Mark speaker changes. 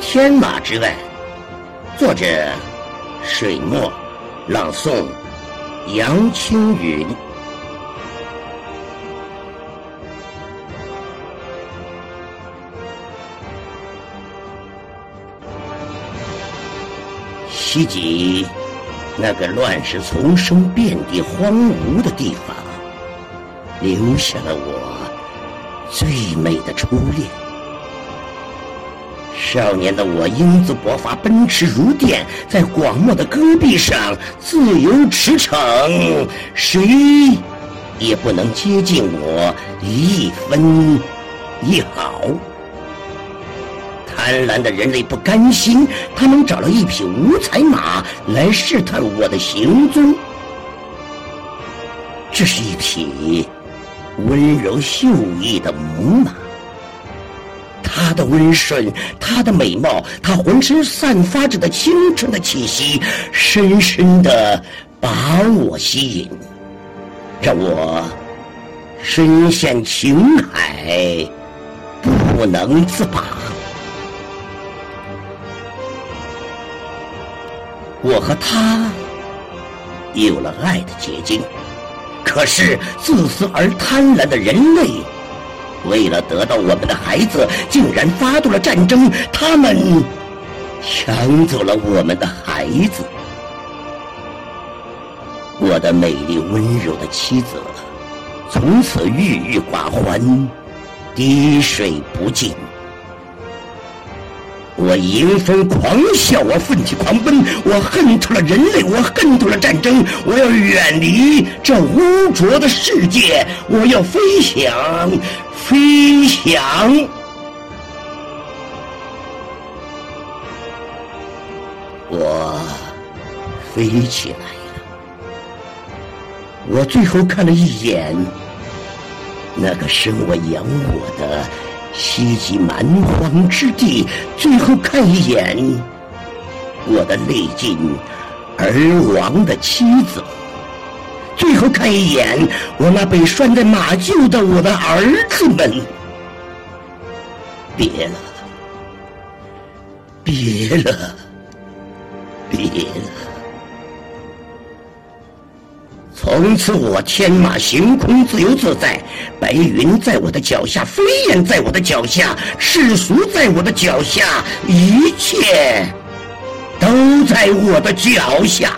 Speaker 1: 天马之外，作者水墨，朗诵杨青云。西极那个乱世丛生、遍地荒芜的地方，留下了我最美的初恋。少年的我英姿勃发，奔驰如电，在广漠的戈壁上自由驰骋，谁也不能接近我一分一毫。贪婪的人类不甘心，他们找了一匹五彩马来试探我的行踪。这是一匹温柔秀逸的母马。它的温顺，它的美貌，它浑身散发着的青春的气息，深深的把我吸引，让我深陷情海不能自拔。我和她有了爱的结晶，可是自私而贪婪的人类。为了得到我们的孩子，竟然发动了战争。他们抢走了我们的孩子。我的美丽温柔的妻子，从此郁郁寡欢，滴水不进。我迎风狂笑，我奋起狂奔，我恨透了人类，我恨透了战争。我要远离这污浊的世界，我要飞翔。飞翔，我飞起来了。我最后看了一眼那个生我养我的西极蛮荒之地，最后看一眼我的泪尽而亡的妻子。最后看一眼我那被拴在马厩的我的儿子们，别了，别了，别了！从此我天马行空，自由自在，白云在我的脚下，飞燕在我的脚下，世俗在我的脚下，一切都在我的脚下。